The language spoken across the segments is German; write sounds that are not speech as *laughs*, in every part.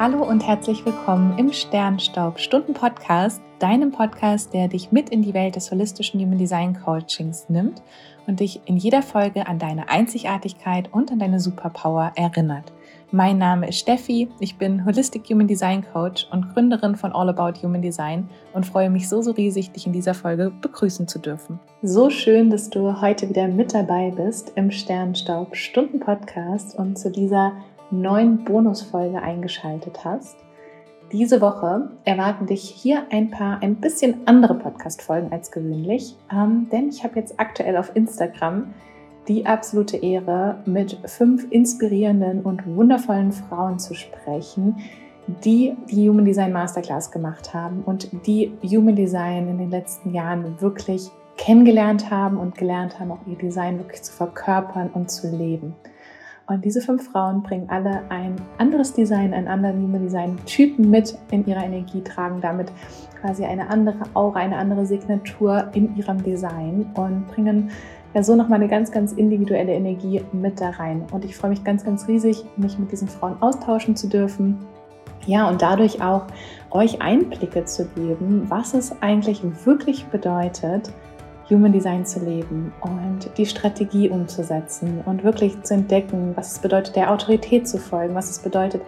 Hallo und herzlich willkommen im Sternstaub Stunden Podcast, deinem Podcast, der dich mit in die Welt des holistischen Human Design Coachings nimmt und dich in jeder Folge an deine Einzigartigkeit und an deine Superpower erinnert. Mein Name ist Steffi, ich bin Holistic Human Design Coach und Gründerin von All About Human Design und freue mich so, so riesig, dich in dieser Folge begrüßen zu dürfen. So schön, dass du heute wieder mit dabei bist im Sternstaub Stunden Podcast und zu dieser neuen Bonusfolge eingeschaltet hast. Diese Woche erwarten dich hier ein paar ein bisschen andere Podcast-Folgen als gewöhnlich, ähm, denn ich habe jetzt aktuell auf Instagram die absolute Ehre, mit fünf inspirierenden und wundervollen Frauen zu sprechen, die die Human Design Masterclass gemacht haben und die Human Design in den letzten Jahren wirklich kennengelernt haben und gelernt haben, auch ihr Design wirklich zu verkörpern und zu leben. Und diese fünf Frauen bringen alle ein anderes Design, einen anderen Human Design Typen mit in ihrer Energie, tragen damit quasi eine andere Aura, eine andere Signatur in ihrem Design und bringen ja so nochmal eine ganz, ganz individuelle Energie mit da rein. Und ich freue mich ganz, ganz riesig, mich mit diesen Frauen austauschen zu dürfen. Ja, und dadurch auch euch Einblicke zu geben, was es eigentlich wirklich bedeutet, Human Design zu leben und die Strategie umzusetzen und wirklich zu entdecken, was es bedeutet, der Autorität zu folgen, was es bedeutet,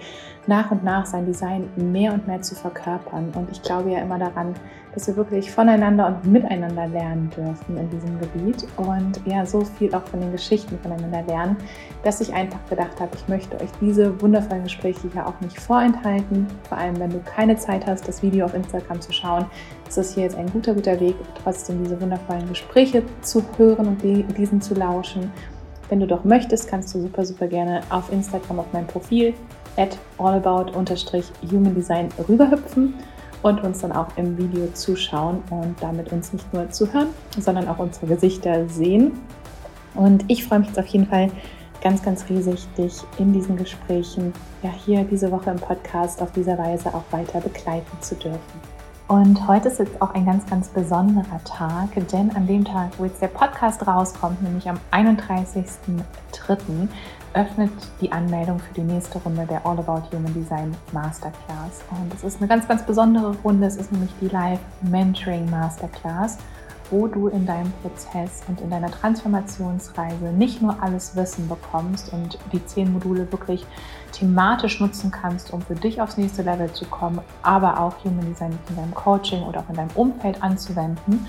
nach und nach sein Design mehr und mehr zu verkörpern. Und ich glaube ja immer daran, dass wir wirklich voneinander und miteinander lernen dürfen in diesem Gebiet und ja, so viel auch von den Geschichten voneinander lernen, dass ich einfach gedacht habe, ich möchte euch diese wundervollen Gespräche hier auch nicht vorenthalten. Vor allem, wenn du keine Zeit hast, das Video auf Instagram zu schauen, ist das hier jetzt ein guter, guter Weg, trotzdem diese wundervollen Gespräche zu hören und diesen zu lauschen. Wenn du doch möchtest, kannst du super, super gerne auf Instagram auf mein Profil at allabout-human-design rüberhüpfen und uns dann auch im Video zuschauen und damit uns nicht nur zuhören, sondern auch unsere Gesichter sehen. Und ich freue mich jetzt auf jeden Fall ganz, ganz riesig, dich in diesen Gesprächen, ja hier diese Woche im Podcast auf dieser Weise auch weiter begleiten zu dürfen. Und heute ist jetzt auch ein ganz, ganz besonderer Tag, denn an dem Tag, wo jetzt der Podcast rauskommt, nämlich am 31.03., öffnet die Anmeldung für die nächste Runde der All About Human Design Masterclass. Und es ist eine ganz, ganz besondere Runde. Es ist nämlich die Live Mentoring Masterclass, wo du in deinem Prozess und in deiner Transformationsreise nicht nur alles Wissen bekommst und die zehn Module wirklich thematisch nutzen kannst, um für dich aufs nächste Level zu kommen, aber auch Human Design in deinem Coaching oder auch in deinem Umfeld anzuwenden,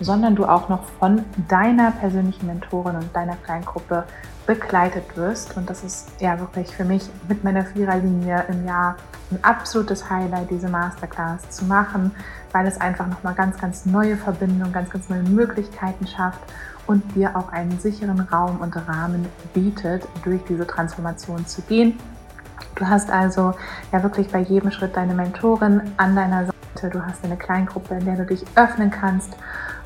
sondern du auch noch von deiner persönlichen Mentorin und deiner Kleingruppe begleitet wirst. Und das ist ja wirklich für mich mit meiner Viererlinie im Jahr ein absolutes Highlight, diese Masterclass zu machen, weil es einfach nochmal ganz, ganz neue Verbindungen, ganz, ganz neue Möglichkeiten schafft und dir auch einen sicheren Raum und Rahmen bietet, durch diese Transformation zu gehen. Du hast also ja wirklich bei jedem Schritt deine Mentorin an deiner Seite. Du hast eine Kleingruppe, in der du dich öffnen kannst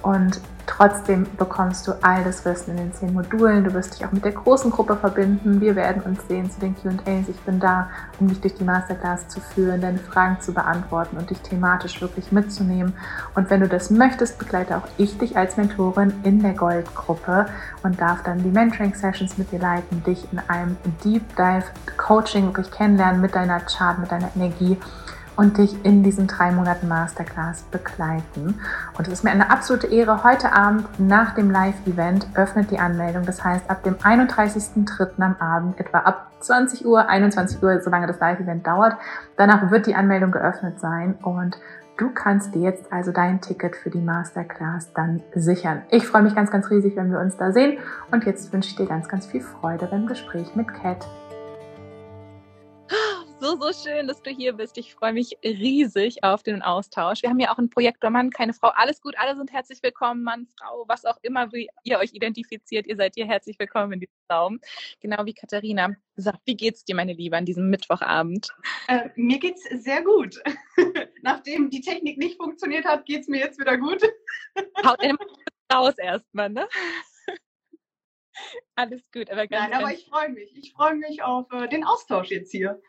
und trotzdem bekommst du all das Wissen in den zehn Modulen. Du wirst dich auch mit der großen Gruppe verbinden. Wir werden uns sehen zu den QAs. Ich bin da, um dich durch die Masterclass zu führen, deine Fragen zu beantworten und dich thematisch wirklich mitzunehmen. Und wenn du das möchtest, begleite auch ich dich als Mentorin in der Goldgruppe und darf dann die Mentoring-Sessions mit dir leiten, dich in einem Deep Dive Coaching wirklich kennenlernen mit deiner Chart, mit deiner Energie und dich in diesen drei Monaten Masterclass begleiten. Und es ist mir eine absolute Ehre. Heute Abend nach dem Live-Event öffnet die Anmeldung. Das heißt, ab dem 31.03. am Abend, etwa ab 20 Uhr, 21 Uhr, solange das Live-Event dauert. Danach wird die Anmeldung geöffnet sein und Du kannst dir jetzt also dein Ticket für die Masterclass dann sichern. Ich freue mich ganz, ganz riesig, wenn wir uns da sehen. Und jetzt wünsche ich dir ganz, ganz viel Freude beim Gespräch mit Kat so, so schön, dass du hier bist. Ich freue mich riesig auf den Austausch. Wir haben ja auch einen Projektor Mann, keine Frau. Alles gut, alle sind herzlich willkommen, Mann, Frau, was auch immer, wie ihr euch identifiziert. Ihr seid hier herzlich willkommen in diesem Raum. Genau wie Katharina. Sag, wie geht's dir, meine Liebe, an diesem Mittwochabend? Äh, mir geht's sehr gut. *laughs* Nachdem die Technik nicht funktioniert hat, geht's mir jetzt wieder gut. *laughs* Haut raus erstmal, ne? Alles gut, aber ganz Nein, aber ich freue mich. Ich freue mich auf äh, den Austausch jetzt hier.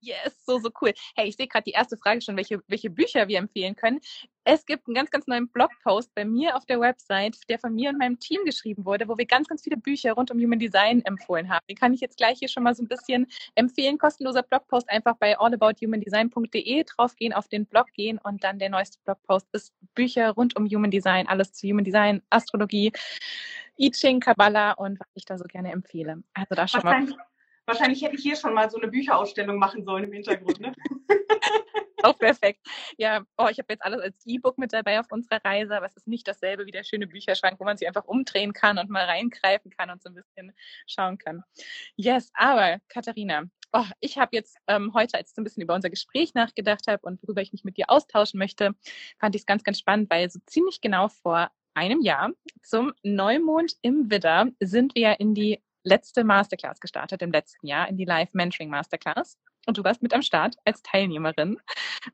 Yes, so, so cool. Hey, ich sehe gerade die erste Frage schon, welche, welche Bücher wir empfehlen können. Es gibt einen ganz, ganz neuen Blogpost bei mir auf der Website, der von mir und meinem Team geschrieben wurde, wo wir ganz, ganz viele Bücher rund um Human Design empfohlen haben. Den kann ich jetzt gleich hier schon mal so ein bisschen empfehlen. Kostenloser Blogpost einfach bei allabouthumandesign.de draufgehen, auf den Blog gehen und dann der neueste Blogpost ist Bücher rund um Human Design, alles zu Human Design, Astrologie, I Ching, Kabbalah und was ich da so gerne empfehle. Also da schon mal Wahrscheinlich hätte ich hier schon mal so eine Bücherausstellung machen sollen im Hintergrund. Ne? *laughs* Auch perfekt. Ja, oh, ich habe jetzt alles als E-Book mit dabei auf unserer Reise, aber es ist nicht dasselbe wie der schöne Bücherschrank, wo man sich einfach umdrehen kann und mal reingreifen kann und so ein bisschen schauen kann. Yes, aber Katharina, oh, ich habe jetzt ähm, heute, als ich so ein bisschen über unser Gespräch nachgedacht habe und worüber ich mich mit dir austauschen möchte, fand ich es ganz, ganz spannend, weil so ziemlich genau vor einem Jahr zum Neumond im Widder sind wir in die letzte Masterclass gestartet im letzten Jahr, in die Live Mentoring Masterclass. Und du warst mit am Start als Teilnehmerin.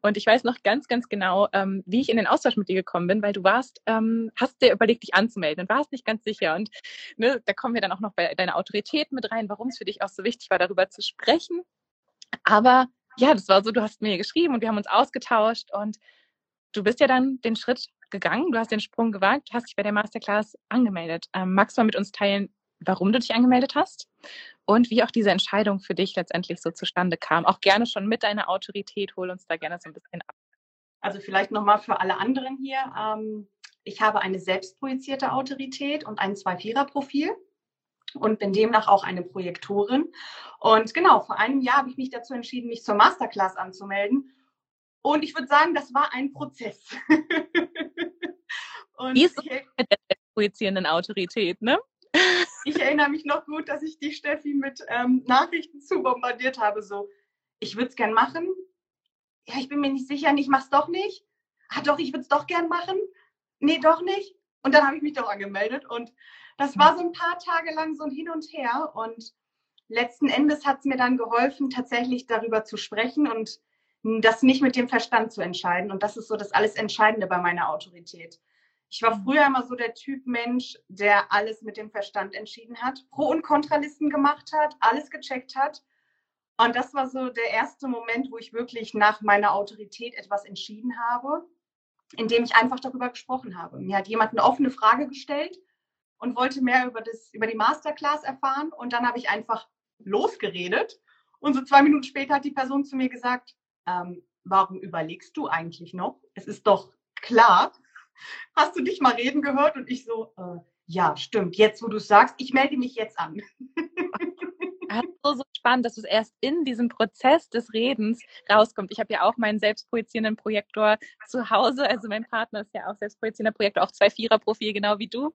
Und ich weiß noch ganz, ganz genau, ähm, wie ich in den Austausch mit dir gekommen bin, weil du warst, ähm, hast dir überlegt, dich anzumelden und warst nicht ganz sicher. Und ne, da kommen wir dann auch noch bei deiner Autorität mit rein, warum es für dich auch so wichtig war, darüber zu sprechen. Aber ja, das war so, du hast mir geschrieben und wir haben uns ausgetauscht und du bist ja dann den Schritt gegangen, du hast den Sprung gewagt, hast dich bei der Masterclass angemeldet. Ähm, magst du mal mit uns teilen, warum du dich angemeldet hast und wie auch diese Entscheidung für dich letztendlich so zustande kam. Auch gerne schon mit deiner Autorität, hol uns da gerne so ein bisschen ab. Also vielleicht nochmal für alle anderen hier. Ähm, ich habe eine selbstprojizierte Autorität und ein Zwei-Vierer-Profil und bin demnach auch eine Projektorin. Und genau, vor einem Jahr habe ich mich dazu entschieden, mich zur Masterclass anzumelden. Und ich würde sagen, das war ein Prozess. *laughs* und Wie ist es mit der projizierenden Autorität, ne? Ich erinnere mich noch gut, dass ich die Steffi mit ähm, Nachrichten zu bombardiert habe. So, ich würde es gern machen. Ja, ich bin mir nicht sicher, ich mache es doch nicht. Ah, doch, ich würde es doch gern machen. Nee, doch nicht. Und dann habe ich mich doch angemeldet. Und das war so ein paar Tage lang so ein Hin und Her. Und letzten Endes hat es mir dann geholfen, tatsächlich darüber zu sprechen und das nicht mit dem Verstand zu entscheiden. Und das ist so das alles Entscheidende bei meiner Autorität. Ich war früher immer so der Typ Mensch, der alles mit dem Verstand entschieden hat, Pro- und Kontralisten gemacht hat, alles gecheckt hat. Und das war so der erste Moment, wo ich wirklich nach meiner Autorität etwas entschieden habe, indem ich einfach darüber gesprochen habe. Mir hat jemand eine offene Frage gestellt und wollte mehr über, das, über die Masterclass erfahren. Und dann habe ich einfach losgeredet. Und so zwei Minuten später hat die Person zu mir gesagt, ähm, warum überlegst du eigentlich noch? Es ist doch klar, hast du dich mal reden gehört? Und ich so, äh, ja, stimmt. Jetzt, wo du es sagst, ich melde mich jetzt an. *laughs* Also so spannend, dass es erst in diesem Prozess des Redens rauskommt. Ich habe ja auch meinen selbstprojizierenden Projektor zu Hause. Also mein Partner ist ja auch selbstprojizierender Projektor, auch zwei Vierer-Profil, genau wie du.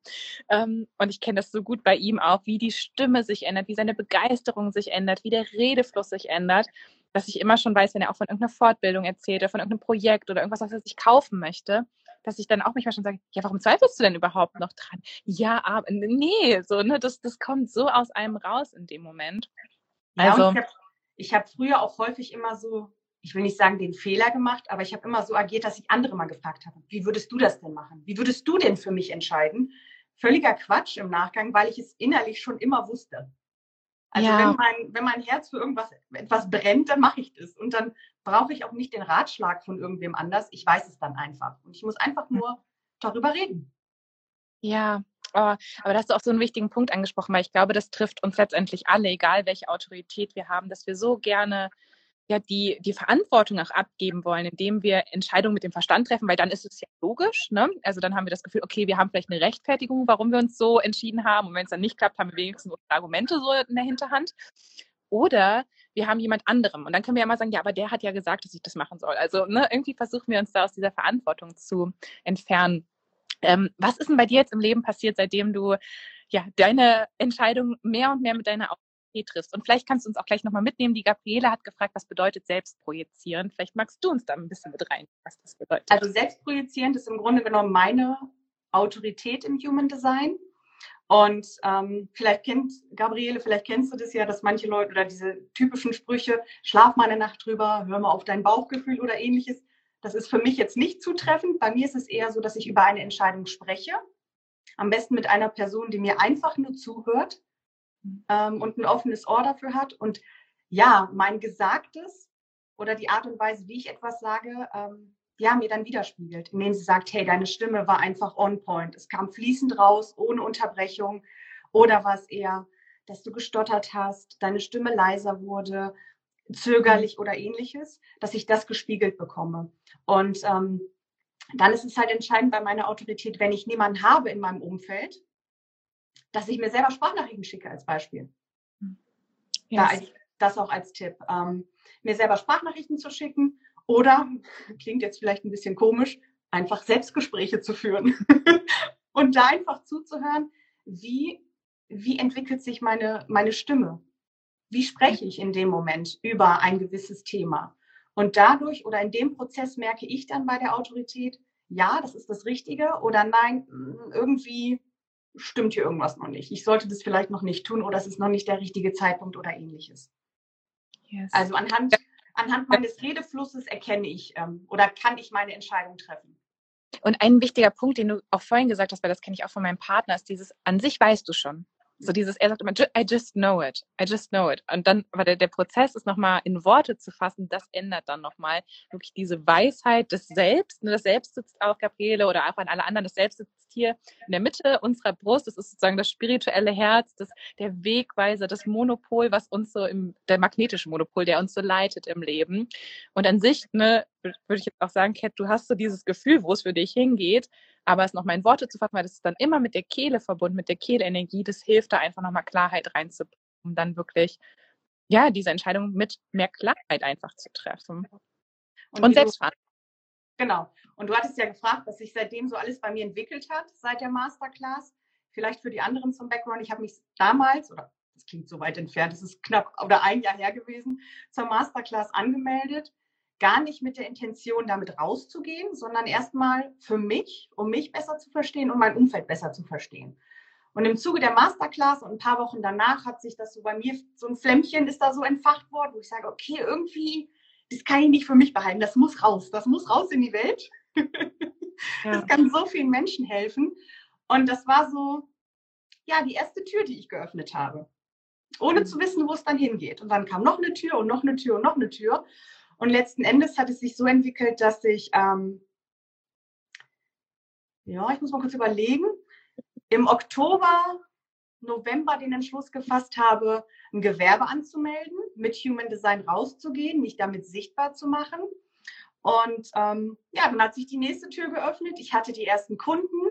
Ähm, und ich kenne das so gut bei ihm auch, wie die Stimme sich ändert, wie seine Begeisterung sich ändert, wie der Redefluss sich ändert dass ich immer schon weiß, wenn er auch von irgendeiner Fortbildung erzählt oder von irgendeinem Projekt oder irgendwas, was er sich kaufen möchte, dass ich dann auch manchmal schon sage, ja, warum zweifelst du denn überhaupt noch dran? Ja, aber nee, so, ne, das, das kommt so aus einem raus in dem Moment. Also, ja, ich habe hab früher auch häufig immer so, ich will nicht sagen den Fehler gemacht, aber ich habe immer so agiert, dass ich andere mal gefragt habe, wie würdest du das denn machen? Wie würdest du denn für mich entscheiden? Völliger Quatsch im Nachgang, weil ich es innerlich schon immer wusste. Also ja. wenn, mein, wenn mein Herz für irgendwas etwas brennt, dann mache ich das. Und dann brauche ich auch nicht den Ratschlag von irgendwem anders. Ich weiß es dann einfach. Und ich muss einfach hm. nur darüber reden. Ja, oh, aber da hast du auch so einen wichtigen Punkt angesprochen, weil ich glaube, das trifft uns letztendlich alle, egal welche Autorität wir haben, dass wir so gerne ja die, die Verantwortung auch abgeben wollen, indem wir Entscheidungen mit dem Verstand treffen, weil dann ist es ja logisch. Ne? Also dann haben wir das Gefühl, okay, wir haben vielleicht eine Rechtfertigung, warum wir uns so entschieden haben. Und wenn es dann nicht klappt, haben wir wenigstens Argumente so in der Hinterhand. Oder wir haben jemand anderem. Und dann können wir ja mal sagen, ja, aber der hat ja gesagt, dass ich das machen soll. Also ne, irgendwie versuchen wir uns da aus dieser Verantwortung zu entfernen. Ähm, was ist denn bei dir jetzt im Leben passiert, seitdem du ja deine Entscheidung mehr und mehr mit deiner triffst. Und vielleicht kannst du uns auch gleich nochmal mitnehmen. Die Gabriele hat gefragt, was bedeutet Selbstprojizieren? Vielleicht magst du uns da ein bisschen mit rein, was das bedeutet. Also Selbstprojizierend ist im Grunde genommen meine Autorität im Human Design. Und ähm, vielleicht kennt Gabriele, vielleicht kennst du das ja, dass manche Leute oder diese typischen Sprüche, schlaf mal eine Nacht drüber, hör mal auf dein Bauchgefühl oder ähnliches. Das ist für mich jetzt nicht zutreffend. Bei mir ist es eher so, dass ich über eine Entscheidung spreche. Am besten mit einer Person, die mir einfach nur zuhört ähm, und ein offenes Ohr dafür hat. Und ja, mein Gesagtes oder die Art und Weise, wie ich etwas sage, ähm, ja, mir dann widerspiegelt, indem sie sagt, hey, deine Stimme war einfach on point. Es kam fließend raus, ohne Unterbrechung. Oder war es eher, dass du gestottert hast, deine Stimme leiser wurde, zögerlich oder ähnliches, dass ich das gespiegelt bekomme. Und ähm, dann ist es halt entscheidend bei meiner Autorität, wenn ich niemanden habe in meinem Umfeld, dass ich mir selber Sprachnachrichten schicke als Beispiel. Yes. Da, das auch als Tipp. Ähm, mir selber Sprachnachrichten zu schicken oder, *laughs* klingt jetzt vielleicht ein bisschen komisch, einfach Selbstgespräche zu führen *laughs* und da einfach zuzuhören, wie, wie entwickelt sich meine, meine Stimme? Wie spreche ich in dem Moment über ein gewisses Thema? Und dadurch oder in dem Prozess merke ich dann bei der Autorität, ja, das ist das Richtige oder nein, irgendwie stimmt hier irgendwas noch nicht. Ich sollte das vielleicht noch nicht tun oder es ist noch nicht der richtige Zeitpunkt oder ähnliches. Yes. Also anhand, anhand meines Redeflusses erkenne ich ähm, oder kann ich meine Entscheidung treffen. Und ein wichtiger Punkt, den du auch vorhin gesagt hast, weil das kenne ich auch von meinem Partner, ist dieses, an sich weißt du schon. So dieses, er sagt immer, I just know it, I just know it. Und dann, weil der, der Prozess ist nochmal in Worte zu fassen, das ändert dann nochmal wirklich diese Weisheit des Selbst. Ne, das Selbst sitzt auch, Gabriele, oder auch an alle anderen, das Selbst sitzt hier in der Mitte unserer Brust. Das ist sozusagen das spirituelle Herz, das, der Wegweiser, das Monopol, was uns so im, der magnetische Monopol, der uns so leitet im Leben. Und an sich, ne, würde ich jetzt auch sagen, Kat, du hast so dieses Gefühl, wo es für dich hingeht. Aber es nochmal in Worte zu fassen, weil das ist dann immer mit der Kehle verbunden, mit der Kehlenergie, das hilft da einfach nochmal Klarheit reinzubringen, um dann wirklich, ja, diese Entscheidung mit mehr Klarheit einfach zu treffen. Und, und Selbstverantwortung. Genau. Und du hattest ja gefragt, was sich seitdem so alles bei mir entwickelt hat, seit der Masterclass. Vielleicht für die anderen zum Background. Ich habe mich damals, oder das klingt so weit entfernt, es ist knapp oder ein Jahr her gewesen, zur Masterclass angemeldet gar nicht mit der Intention, damit rauszugehen, sondern erstmal für mich, um mich besser zu verstehen und mein Umfeld besser zu verstehen. Und im Zuge der Masterclass und ein paar Wochen danach hat sich das so bei mir, so ein Flämmchen ist da so entfacht worden, wo ich sage, okay, irgendwie, das kann ich nicht für mich behalten, das muss raus, das muss raus in die Welt. *laughs* Ja. Das kann so vielen Menschen helfen. Und das war so, ja, die erste Tür, die ich geöffnet habe. Ohne zu wissen, wo es dann hingeht. Und dann kam noch eine Tür und noch eine Tür und noch eine Tür. Und letzten Endes hat es sich so entwickelt, dass ich, ähm, ja, ich muss mal kurz überlegen, im Oktober, November den Entschluss gefasst habe, ein Gewerbe anzumelden, mit Human Design rauszugehen, mich damit sichtbar zu machen. Und ähm, ja, dann hat sich die nächste Tür geöffnet. Ich hatte die ersten Kunden.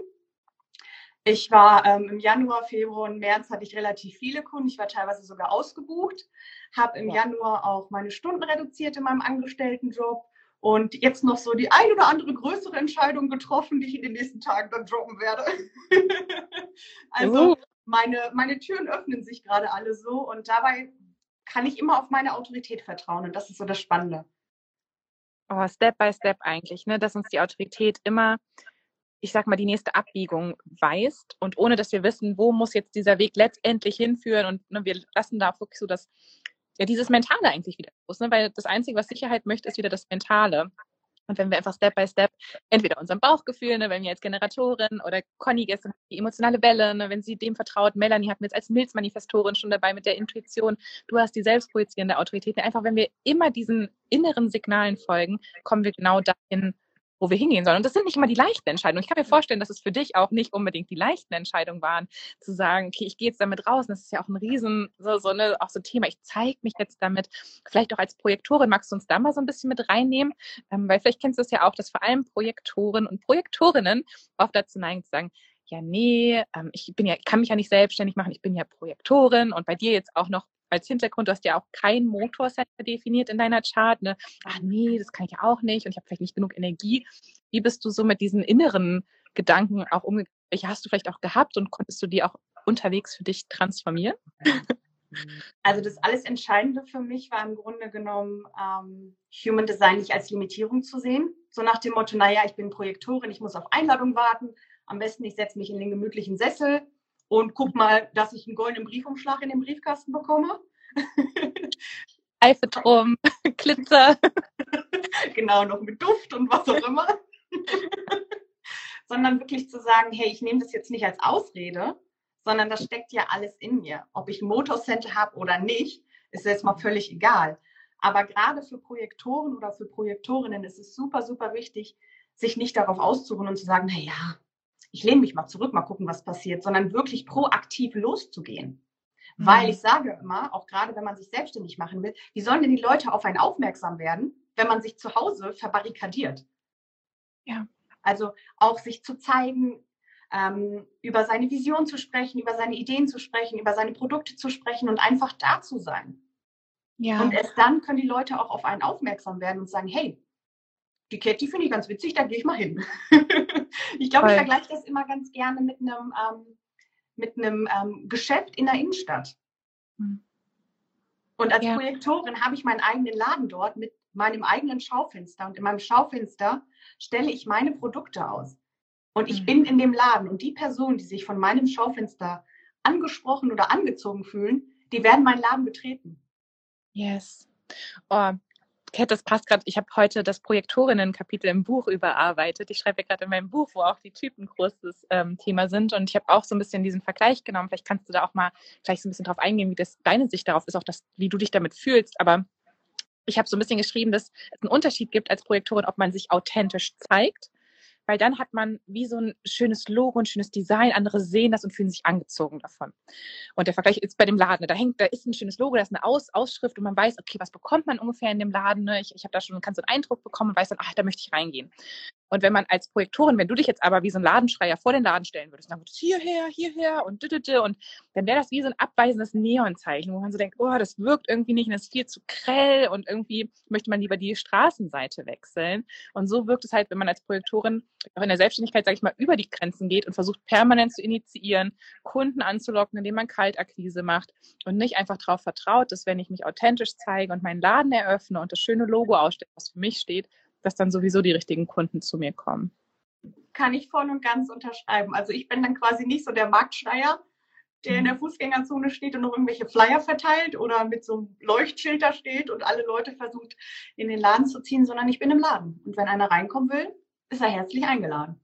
Ich war ähm, im Januar, Februar und März hatte ich relativ viele Kunden. Ich war teilweise sogar ausgebucht, habe im ja. Januar auch meine Stunden reduziert in meinem Angestelltenjob und jetzt noch so die ein oder andere größere Entscheidung getroffen, die ich in den nächsten Tagen dann droppen werde. *laughs* also uh. meine, meine Türen öffnen sich gerade alle so und dabei kann ich immer auf meine Autorität vertrauen und das ist so das Spannende. Oh, Step by Step eigentlich, ne? dass uns die Autorität immer ich sag mal, die nächste Abbiegung weist und ohne dass wir wissen, wo muss jetzt dieser Weg letztendlich hinführen und ne, wir lassen da wirklich so das, ja, dieses Mentale eigentlich wieder los, ne? weil das Einzige, was Sicherheit möchte, ist wieder das Mentale. Und wenn wir einfach Step by Step entweder unserem Bauchgefühl, ne, wenn wir als Generatorin oder Conny gestern die emotionale Welle, ne, wenn sie dem vertraut, Melanie hat mir jetzt als Milzmanifestorin schon dabei mit der Intuition, du hast die selbstprojizierende Autorität. Einfach wenn wir immer diesen inneren Signalen folgen, kommen wir genau dahin, wo wir hingehen sollen. Und das sind nicht immer die leichten Entscheidungen. Ich kann mir vorstellen, dass es für dich auch nicht unbedingt die leichten Entscheidungen waren, zu sagen, okay, ich gehe jetzt damit raus. Und das ist ja auch ein Riesen, so, so eine, auch so ein Thema. Ich zeige mich jetzt damit. Vielleicht auch als Projektorin magst du uns da mal so ein bisschen mit reinnehmen, ähm, weil vielleicht kennst du es ja auch, dass vor allem Projektoren und Projektorinnen oft dazu neigen zu sagen, ja, nee, ähm, ich bin ja, kann mich ja nicht selbstständig machen, ich bin ja Projektorin und bei dir jetzt auch noch als Hintergrund, du hast ja auch kein Motorcenter definiert in deiner Chart. Ne? Ach nee, das kann ich auch nicht und ich habe vielleicht nicht genug Energie. Wie bist du so mit diesen inneren Gedanken auch umgegangen? Welche hast du vielleicht auch gehabt und konntest du die auch unterwegs für dich transformieren? *laughs* Also das alles Entscheidende für mich war im Grunde genommen, ähm, Human Design nicht als Limitierung zu sehen. So nach dem Motto, naja, ich bin Projektorin, ich muss auf Einladung warten. Am besten, ich setze mich in den gemütlichen Sessel und guck mal, dass ich einen goldenen Briefumschlag in den Briefkasten bekomme. *laughs* Eifetrum, *laughs* Glitzer. *laughs* genau, noch mit Duft und was auch immer. sondern wirklich zu sagen, hey, ich nehme das jetzt nicht als Ausrede, sondern das steckt ja alles in mir. Ob ich ein Motorcenter habe oder nicht, ist jetzt mal völlig egal. Aber gerade für Projektoren oder für Projektorinnen ist es super, super wichtig, sich nicht darauf auszuruhen und zu sagen, na ja, ich lehne mich mal zurück, mal gucken, was passiert, sondern wirklich proaktiv loszugehen. Mhm. Weil ich sage immer, auch gerade wenn man sich selbstständig machen will, wie sollen denn die Leute auf einen aufmerksam werden, wenn man sich zu Hause verbarrikadiert? Ja. Also auch sich zu zeigen, ähm, über seine Vision zu sprechen, über seine Ideen zu sprechen, über seine Produkte zu sprechen und einfach da zu sein. Ja. Und erst dann können die Leute auch auf einen aufmerksam werden und sagen, hey, die Kette finde ich ganz witzig, da gehe ich mal hin. *laughs* ich glaube, ich vergleiche das immer ganz gerne mit einem, ähm, mit einem ähm, Geschäft in der Innenstadt. Hm. Und als ja. Projektorin habe ich meinen eigenen Laden dort mit meinem eigenen Schaufenster. Und in meinem Schaufenster stelle ich meine Produkte aus. Und ich mhm. bin in dem Laden. Und die Personen, die sich von meinem Schaufenster angesprochen oder angezogen fühlen, die werden meinen Laden betreten. Yes. Oh, Kat, das passt gerade. Ich habe heute das Projektorinnen-Kapitel im Buch überarbeitet. Ich schreibe ja gerade in meinem Buch, wo auch die Typen großes ähm, Thema sind. Und ich habe auch so ein bisschen diesen Vergleich genommen. Vielleicht kannst du da auch mal gleich so ein bisschen drauf eingehen, wie das deine Sicht darauf ist, auch das, wie du dich damit fühlst. Aber ich habe so ein bisschen geschrieben, dass es einen Unterschied gibt als Projektorin, ob man sich authentisch zeigt weil dann hat man wie so ein schönes Logo, ein schönes Design, andere sehen das und fühlen sich angezogen davon. Und der Vergleich ist bei dem Laden, da hängt, da ist ein schönes Logo, da ist eine Aus Ausschrift und man weiß, okay, was bekommt man ungefähr in dem Laden? Ne? Ich, ich habe da schon, kannst so einen Eindruck bekommen und weiß dann, ach, da möchte ich reingehen. Und wenn man als Projektorin, wenn du dich jetzt aber wie so ein Ladenschreier vor den Laden stellen würdest, dann würdest du hierher, hierher und düdüdü, und dann wäre das wie so ein abweisendes Neonzeichen, wo man so denkt, oh, das wirkt irgendwie nicht, das ist viel zu grell und irgendwie möchte man lieber die Straßenseite wechseln. Und so wirkt es halt, wenn man als Projektorin auch in der Selbstständigkeit, sage ich mal, über die Grenzen geht und versucht permanent zu initiieren, Kunden anzulocken, indem man Kaltakquise macht und nicht einfach darauf vertraut, dass wenn ich mich authentisch zeige und meinen Laden eröffne und das schöne Logo ausstelle, was für mich steht, dass dann sowieso die richtigen Kunden zu mir kommen. Kann ich voll und ganz unterschreiben. Also ich bin dann quasi nicht so der Marktschreier, der in der mhm. Fußgängerzone steht und noch irgendwelche Flyer verteilt oder mit so einem Leuchtschilder da steht und alle Leute versucht in den Laden zu ziehen, sondern ich bin im Laden. Und wenn einer reinkommen will, ist er herzlich eingeladen.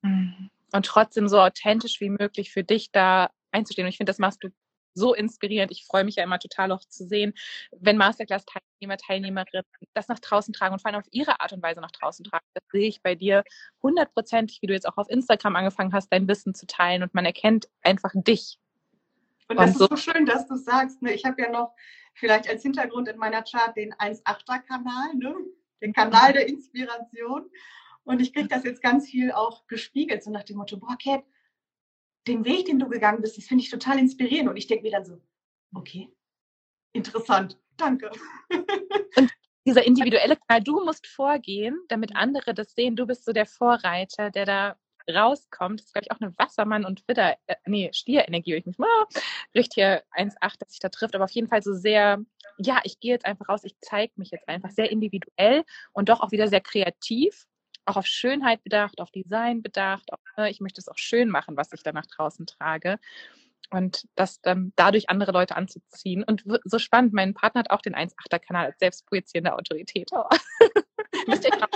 Mhm. Und trotzdem so authentisch wie möglich für dich da einzustehen. Und ich finde, das machst du so inspirierend. Ich freue mich ja immer total auch zu sehen, wenn Masterclass-Teilnehmer, Teilnehmerinnen das nach draußen tragen und vor allem auf ihre Art und Weise nach draußen tragen. Das sehe ich bei dir hundertprozentig, wie du jetzt auch auf Instagram angefangen hast, dein Wissen zu teilen und man erkennt einfach dich. Und das und ist so schön, dass du sagst. Ne? Ich habe ja noch vielleicht als Hintergrund in meiner Chart den 1.8er-Kanal, ne? den Kanal der Inspiration. Und ich kriege das jetzt ganz viel auch gespiegelt, so nach dem Motto, boah, Cat, den Weg, den du gegangen bist, das finde ich total inspirierend. Und ich denke mir dann so, okay, interessant, danke. *laughs* Und dieser individuelle Kanal, du musst vorgehen, damit andere das sehen. Du bist so der Vorreiter, der da rauskommt. Das ist, glaube ich, auch eine Wassermann- und Widder, äh, nee, Stierenergie, ich mich mal riecht hier 1,8, dass sich da trifft, aber auf jeden Fall so sehr, ja, ich gehe jetzt einfach raus, ich zeige mich jetzt einfach sehr individuell und doch auch wieder sehr kreativ auch auf Schönheit bedacht, auf Design bedacht. Auf, ne, ich möchte es auch schön machen, was ich da nach draußen trage. Und das dann dadurch andere Leute anzuziehen. Und so spannend, mein Partner hat auch den 1,8er-Kanal als selbstprojizierende Autorität. Oh. *laughs*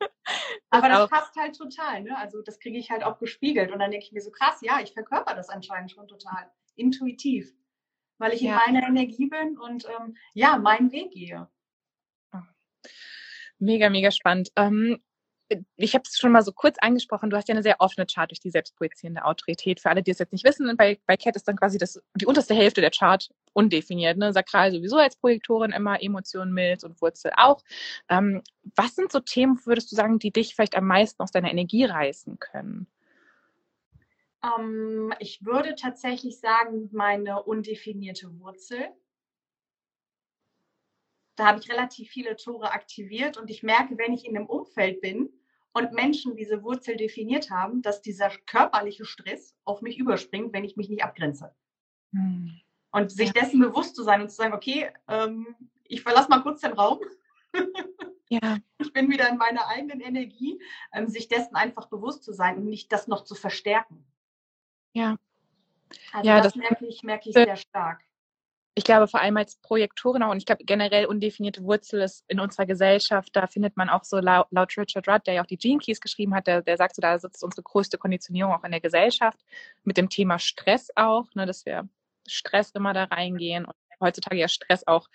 *laughs* Aber das passt halt total, ne? Also das kriege ich halt auch gespiegelt. Und dann denke ich mir so, krass, ja, ich verkörper das anscheinend schon total intuitiv. Weil ich ja. in meiner Energie bin und ähm, ja, meinen Weg gehe. Mega, mega spannend. Ähm, ich habe es schon mal so kurz angesprochen, du hast ja eine sehr offene Chart durch die selbstprojizierende Autorität. Für alle, die es jetzt nicht wissen, bei, bei Cat ist dann quasi das, die unterste Hälfte der Chart undefiniert. Ne? Sakral sowieso als Projektorin immer, Emotionen, Milz und Wurzel auch. Ähm, was sind so Themen, würdest du sagen, die dich vielleicht am meisten aus deiner Energie reißen können? Ähm, ich würde tatsächlich sagen, meine undefinierte Wurzel da habe ich relativ viele Tore aktiviert und ich merke, wenn ich in einem Umfeld bin und Menschen diese Wurzel definiert haben, dass dieser körperliche Stress auf mich überspringt, wenn ich mich nicht abgrenze. Hm. Und sich ja. dessen bewusst zu sein und zu sagen, okay, ähm, ich verlasse mal kurz den Raum. *laughs* ja. Ich bin wieder in meiner eigenen Energie, ähm, sich dessen einfach bewusst zu sein und nicht das noch zu verstärken. Ja. Also ja, das, das merke ich, merke ich sehr stark ich glaube vor allem als Projektorin auch, und ich glaube generell undefinierte Wurzel ist in unserer Gesellschaft, da findet man auch so laut, laut Richard Rudd, der ja auch die Gene Keys geschrieben hat, der, der sagt so, da sitzt unsere größte Konditionierung auch in der Gesellschaft, mit dem Thema Stress auch, ne, dass wir Stress immer da reingehen und heutzutage ja Stress auch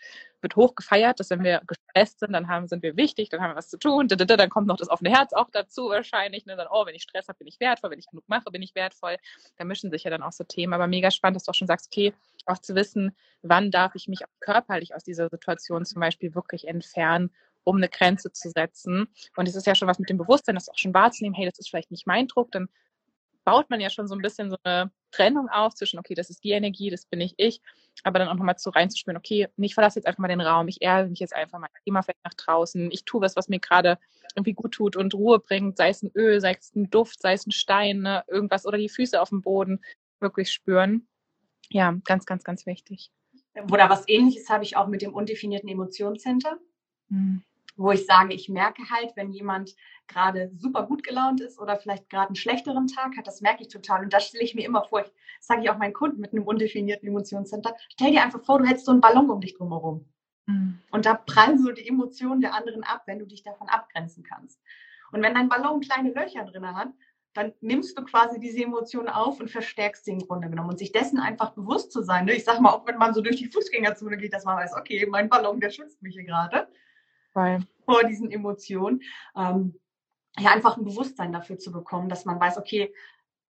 wird hoch gefeiert, dass wenn wir gestresst sind, dann haben, sind wir wichtig, dann haben wir was zu tun, dann kommt noch das offene Herz auch dazu wahrscheinlich. Ne? Dann, oh, wenn ich Stress habe, bin ich wertvoll, wenn ich genug mache, bin ich wertvoll. Da mischen sich ja dann auch so Themen. Aber mega spannend, dass du auch schon sagst, okay, auch zu wissen, wann darf ich mich auch körperlich aus dieser Situation zum Beispiel wirklich entfernen, um eine Grenze zu setzen. Und es ist ja schon was mit dem Bewusstsein, das auch schon wahrzunehmen, hey, das ist vielleicht nicht mein Druck, dann baut man ja schon so ein bisschen so eine Trennung auf zwischen, okay, das ist die Energie, das bin ich ich, aber dann auch nochmal zu reinzuspüren, okay, ich verlasse jetzt einfach mal den Raum, ich erde mich jetzt einfach mal, ich gehe mal vielleicht nach draußen, ich tue was, was mir gerade irgendwie gut tut und Ruhe bringt, sei es ein Öl, sei es ein Duft, sei es ein Stein, ne, irgendwas oder die Füße auf dem Boden wirklich spüren. Ja, ganz, ganz, ganz wichtig. Oder was ähnliches habe ich auch mit dem undefinierten Emotionscenter. Hm wo ich sage, ich merke halt, wenn jemand gerade super gut gelaunt ist oder vielleicht gerade einen schlechteren Tag hat, das merke ich total. Und das stelle ich mir immer vor. Ich sage ich auch meinen Kunden mit einem undefinierten Emotionscenter, stell dir einfach vor, du hättest so einen Ballon um dich drumherum. Mhm. Und da prallen so die Emotionen der anderen ab, wenn du dich davon abgrenzen kannst. Und wenn dein Ballon kleine Löcher drin hat, dann nimmst du quasi diese Emotionen auf und verstärkst sie im Grunde genommen. Und sich dessen einfach bewusst zu sein. Ne? Ich sage mal, auch wenn man so durch die Fußgängerzone geht, dass man weiß, okay, mein Ballon, der schützt mich hier gerade. Weil. vor diesen Emotionen. Ähm, ja, einfach ein Bewusstsein dafür zu bekommen, dass man weiß, okay,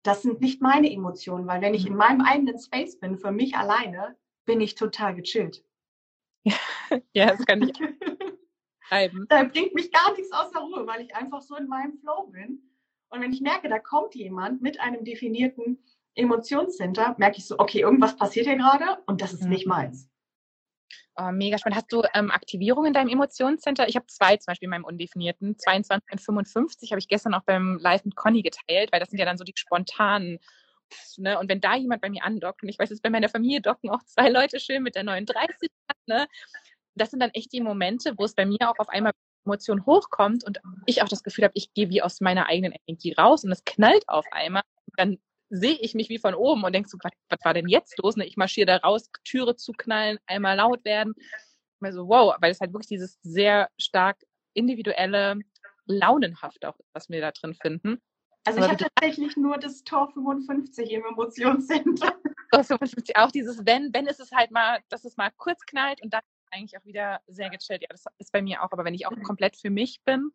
das sind nicht meine Emotionen, weil wenn ich in meinem eigenen Space bin, für mich alleine, bin ich total gechillt. ja, *laughs* das kann ich *laughs* bleiben. Da bringt mich gar nichts aus der Ruhe, weil ich einfach so in meinem Flow bin. Und wenn ich merke, da kommt jemand mit einem definierten Emotionscenter, merke ich so, okay, irgendwas passiert hier gerade und das ist mhm. nicht meins. Oh, mega spannend. Hast du ähm, Aktivierungen in deinem Emotionscenter? Ich habe zwei zum Beispiel in meinem undefinierten, 22 und 55 habe ich gestern auch beim Live mit Conny geteilt, weil das sind ja dann so die spontanen. Ne? Und wenn da jemand bei mir andockt, und ich weiß, jetzt bei meiner Familie docken auch zwei Leute schön mit der 39, ne? das sind dann echt die Momente, wo es bei mir auch auf einmal Emotion hochkommt und ich auch das Gefühl habe, ich gehe wie aus meiner eigenen Energie raus und es knallt auf einmal. Dann sehe ich mich wie von oben und denke so, was, was war denn jetzt los? Ne? Ich marschiere da raus, Türe zuknallen, einmal laut werden. Mir so, wow, weil es halt wirklich dieses sehr stark individuelle, launenhaft auch, was wir da drin finden. Also Aber ich habe tatsächlich nur das Tor 55 im Emotionscenter. *laughs* Tor 55, auch dieses Wenn, wenn ist es halt mal, dass es mal kurz knallt und dann eigentlich auch wieder sehr gechillt. Ja, das ist bei mir auch. Aber wenn ich auch mhm. komplett für mich bin,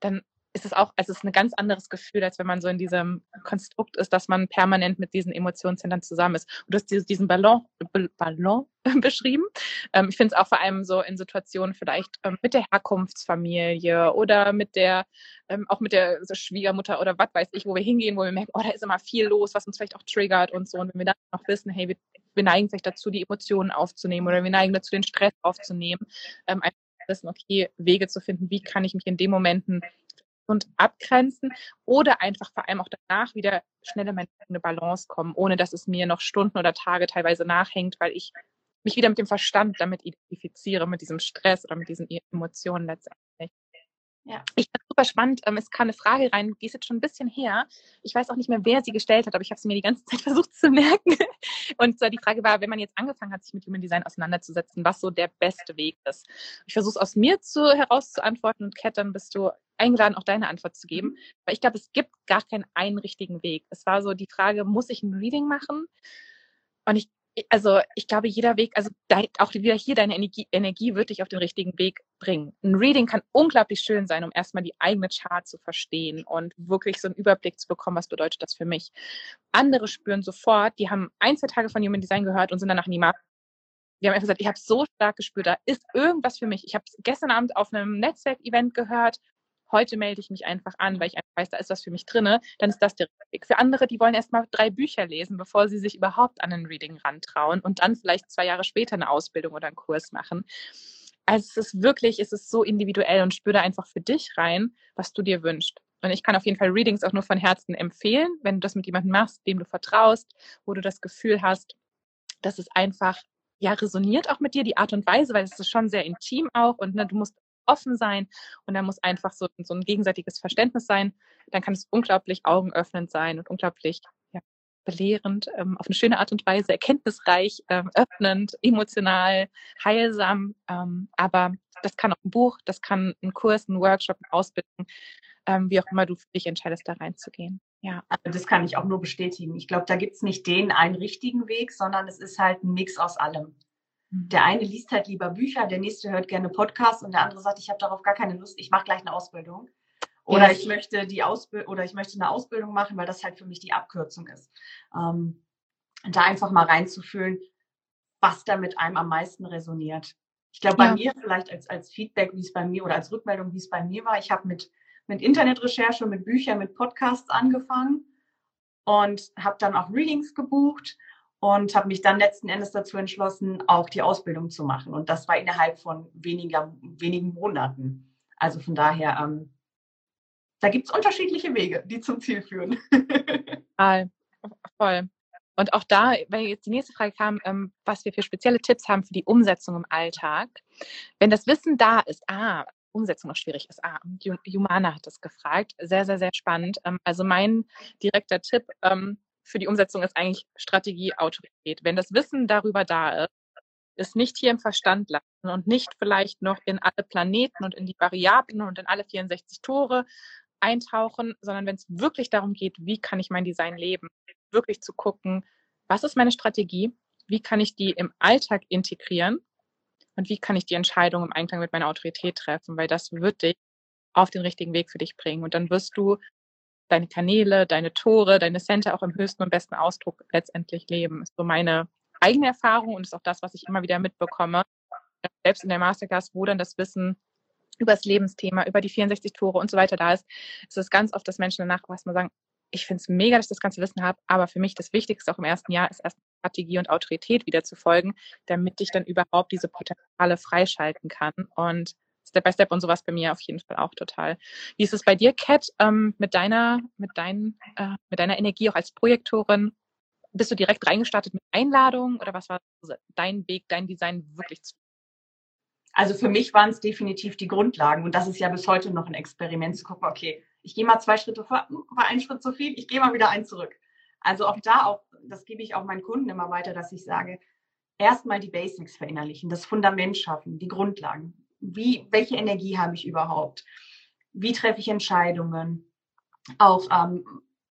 dann ist es auch, also es ist ein ganz anderes Gefühl, als wenn man so in diesem Konstrukt ist, dass man permanent mit diesen Emotionszentren zusammen ist. Und du hast diesen Ballon, Ballon *laughs* beschrieben. Ähm, ich finde es auch vor allem so in Situationen vielleicht ähm, mit der Herkunftsfamilie oder mit der, ähm, auch mit der so Schwiegermutter oder was weiß ich, wo wir hingehen, wo wir merken, oh, da ist immer viel los, was uns vielleicht auch triggert und so. Und wenn wir dann noch wissen, hey, wir, wir neigen vielleicht dazu, die Emotionen aufzunehmen oder wir neigen dazu, den Stress aufzunehmen, ähm, wissen, okay, Wege zu finden, wie kann ich mich in den Momenten und abgrenzen oder einfach vor allem auch danach wieder schnell in meine eigene Balance kommen, ohne dass es mir noch Stunden oder Tage teilweise nachhängt, weil ich mich wieder mit dem Verstand damit identifiziere, mit diesem Stress oder mit diesen Emotionen letztendlich. Ja. Ich finde super spannend. Ähm, es kam eine Frage rein, die ist jetzt schon ein bisschen her. Ich weiß auch nicht mehr, wer sie gestellt hat, aber ich habe sie mir die ganze Zeit *laughs* versucht zu merken. Und die Frage war, wenn man jetzt angefangen hat, sich mit Human Design auseinanderzusetzen, was so der beste Weg ist. Ich versuche es aus mir zu, heraus zu antworten und Kat, dann bist du eingeladen, auch deine Antwort zu geben. Mhm. Weil ich glaube, es gibt gar keinen einen richtigen Weg. Es war so die Frage, muss ich ein Reading machen? Und ich also ich glaube, jeder Weg, also auch wieder hier deine Energie, Energie wird dich auf den richtigen Weg bringen. Ein Reading kann unglaublich schön sein, um erstmal die eigene Chart zu verstehen und wirklich so einen Überblick zu bekommen, was bedeutet das für mich. Andere spüren sofort, die haben ein, zwei Tage von Human Design gehört und sind danach in die Marke. Die haben einfach gesagt, ich habe so stark gespürt, da ist irgendwas für mich. Ich habe gestern Abend auf einem Netzwerkevent gehört heute melde ich mich einfach an, weil ich einfach weiß, da ist was für mich drinne, dann ist das der Weg. Für andere, die wollen erst mal drei Bücher lesen, bevor sie sich überhaupt an ein Reading rantrauen und dann vielleicht zwei Jahre später eine Ausbildung oder einen Kurs machen. Also es ist wirklich, es ist so individuell und spüre da einfach für dich rein, was du dir wünschst. Und ich kann auf jeden Fall Readings auch nur von Herzen empfehlen, wenn du das mit jemandem machst, dem du vertraust, wo du das Gefühl hast, dass es einfach ja resoniert auch mit dir, die Art und Weise, weil es ist schon sehr intim auch und ne, du musst offen sein und da muss einfach so, so ein gegenseitiges Verständnis sein. Dann kann es unglaublich augenöffnend sein und unglaublich ja, belehrend, ähm, auf eine schöne Art und Weise, erkenntnisreich, ähm, öffnend, emotional, heilsam. Ähm, aber das kann auch ein Buch, das kann ein Kurs, ein Workshop, eine Ausbildung, ähm, wie auch immer du für dich entscheidest, da reinzugehen. Ja. Also das kann ich auch nur bestätigen. Ich glaube, da gibt es nicht den einen richtigen Weg, sondern es ist halt ein Mix aus allem. Der eine liest halt lieber Bücher, der nächste hört gerne Podcasts und der andere sagt, ich habe darauf gar keine Lust, ich mache gleich eine Ausbildung. Oder yes. ich möchte die Ausbildung oder ich möchte eine Ausbildung machen, weil das halt für mich die Abkürzung ist. Ähm, da einfach mal reinzufühlen, was da mit einem am meisten resoniert. Ich glaube, bei ja. mir vielleicht als, als Feedback, wie es bei mir oder als Rückmeldung, wie es bei mir war, ich habe mit, mit Internetrecherche, mit Büchern, mit Podcasts angefangen und habe dann auch Readings gebucht und habe mich dann letzten Endes dazu entschlossen, auch die Ausbildung zu machen. Und das war innerhalb von weniger, wenigen Monaten. Also von daher, ähm, da gibt es unterschiedliche Wege, die zum Ziel führen. *laughs* Voll. Voll. Und auch da, weil jetzt die nächste Frage kam, ähm, was wir für spezielle Tipps haben für die Umsetzung im Alltag. Wenn das Wissen da ist, ah, Umsetzung noch schwierig ist. Ah, Humana hat das gefragt. Sehr, sehr, sehr spannend. Ähm, also mein direkter Tipp ähm, für die Umsetzung ist eigentlich Strategie, Autorität. Wenn das Wissen darüber da ist, ist nicht hier im Verstand lassen und nicht vielleicht noch in alle Planeten und in die Variablen und in alle 64 Tore eintauchen, sondern wenn es wirklich darum geht, wie kann ich mein Design leben, wirklich zu gucken, was ist meine Strategie, wie kann ich die im Alltag integrieren und wie kann ich die Entscheidung im Einklang mit meiner Autorität treffen, weil das wird dich auf den richtigen Weg für dich bringen. Und dann wirst du deine Kanäle, deine Tore, deine Center auch im höchsten und besten Ausdruck letztendlich leben. Ist so meine eigene Erfahrung und ist auch das, was ich immer wieder mitbekomme. Selbst in der Masterclass, wo dann das Wissen über das Lebensthema, über die 64 Tore und so weiter da ist, ist es ganz oft, dass Menschen danach erstmal sagen, ich finde es mega, dass ich das ganze Wissen habe, aber für mich das Wichtigste auch im ersten Jahr ist erst Strategie und Autorität wieder zu folgen, damit ich dann überhaupt diese Potenziale freischalten kann. Und Step by Step und sowas bei mir auf jeden Fall auch total. Wie ist es bei dir, Kat, ähm, mit deiner, mit deinen, äh, mit deiner Energie auch als Projektorin? Bist du direkt reingestartet mit Einladungen oder was war dein Weg, dein Design wirklich zu also für mich waren es definitiv die Grundlagen und das ist ja bis heute noch ein Experiment zu gucken, okay, ich gehe mal zwei Schritte vor, war ein Schritt zu viel, ich gehe mal wieder einen zurück. Also auch da, auch, das gebe ich auch meinen Kunden immer weiter, dass ich sage, erstmal die Basics verinnerlichen, das Fundament schaffen, die Grundlagen. Wie, welche Energie habe ich überhaupt? Wie treffe ich Entscheidungen? Auch ähm,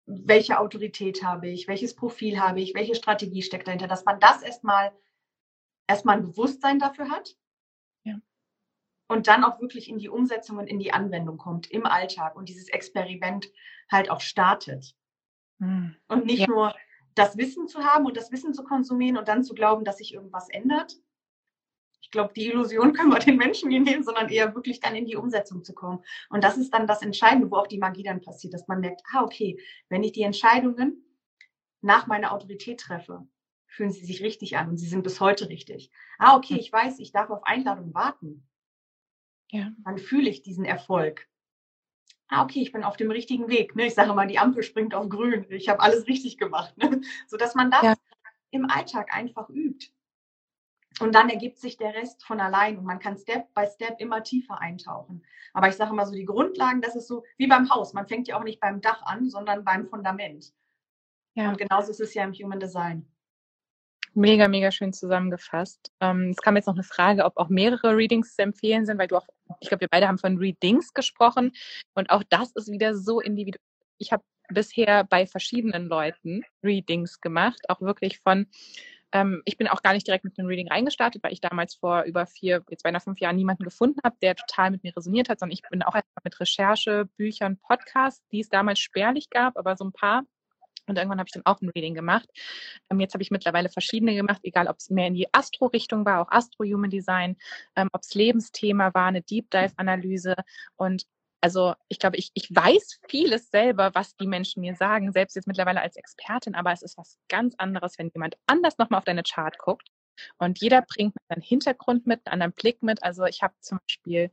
welche Autorität habe ich? Welches Profil habe ich? Welche Strategie steckt dahinter? Dass man das erstmal erstmal ein Bewusstsein dafür hat und dann auch wirklich in die Umsetzung und in die Anwendung kommt im Alltag und dieses Experiment halt auch startet. Mhm. Und nicht ja. nur das Wissen zu haben und das Wissen zu konsumieren und dann zu glauben, dass sich irgendwas ändert. Ich glaube, die Illusion *laughs* können wir den Menschen nie nehmen, sondern eher wirklich dann in die Umsetzung zu kommen. Und das ist dann das Entscheidende, wo auch die Magie dann passiert, dass man merkt, ah, okay, wenn ich die Entscheidungen nach meiner Autorität treffe, fühlen sie sich richtig an und sie sind bis heute richtig. Ah, okay, ich weiß, ich darf auf Einladung warten. Ja. Dann fühle ich diesen Erfolg. Ah, okay, ich bin auf dem richtigen Weg. Ne? Ich sage mal, die Ampel springt auf grün. Ich habe alles richtig gemacht. Ne? Sodass man das ja. im Alltag einfach übt. Und dann ergibt sich der Rest von allein und man kann Step by Step immer tiefer eintauchen. Aber ich sage mal so, die Grundlagen, das ist so wie beim Haus. Man fängt ja auch nicht beim Dach an, sondern beim Fundament. Ja. Und genauso ist es ja im Human Design. Mega, mega schön zusammengefasst. Ähm, es kam jetzt noch eine Frage, ob auch mehrere Readings zu empfehlen sind, weil du auch, ich glaube, wir beide haben von Readings gesprochen und auch das ist wieder so individuell. Ich habe bisher bei verschiedenen Leuten Readings gemacht, auch wirklich von, ähm, ich bin auch gar nicht direkt mit einem Reading reingestartet, weil ich damals vor über vier, jetzt beinahe fünf Jahren niemanden gefunden habe, der total mit mir resoniert hat, sondern ich bin auch erstmal mit Recherche, Büchern, Podcasts, die es damals spärlich gab, aber so ein paar und irgendwann habe ich dann auch ein Reading gemacht. Ähm, jetzt habe ich mittlerweile verschiedene gemacht, egal ob es mehr in die Astro-Richtung war, auch Astro-Human Design, ähm, ob es Lebensthema war, eine Deep Dive-Analyse. Und also ich glaube, ich, ich weiß vieles selber, was die Menschen mir sagen, selbst jetzt mittlerweile als Expertin, aber es ist was ganz anderes, wenn jemand anders nochmal auf deine Chart guckt. Und jeder bringt einen Hintergrund mit, einen anderen Blick mit. Also ich habe zum Beispiel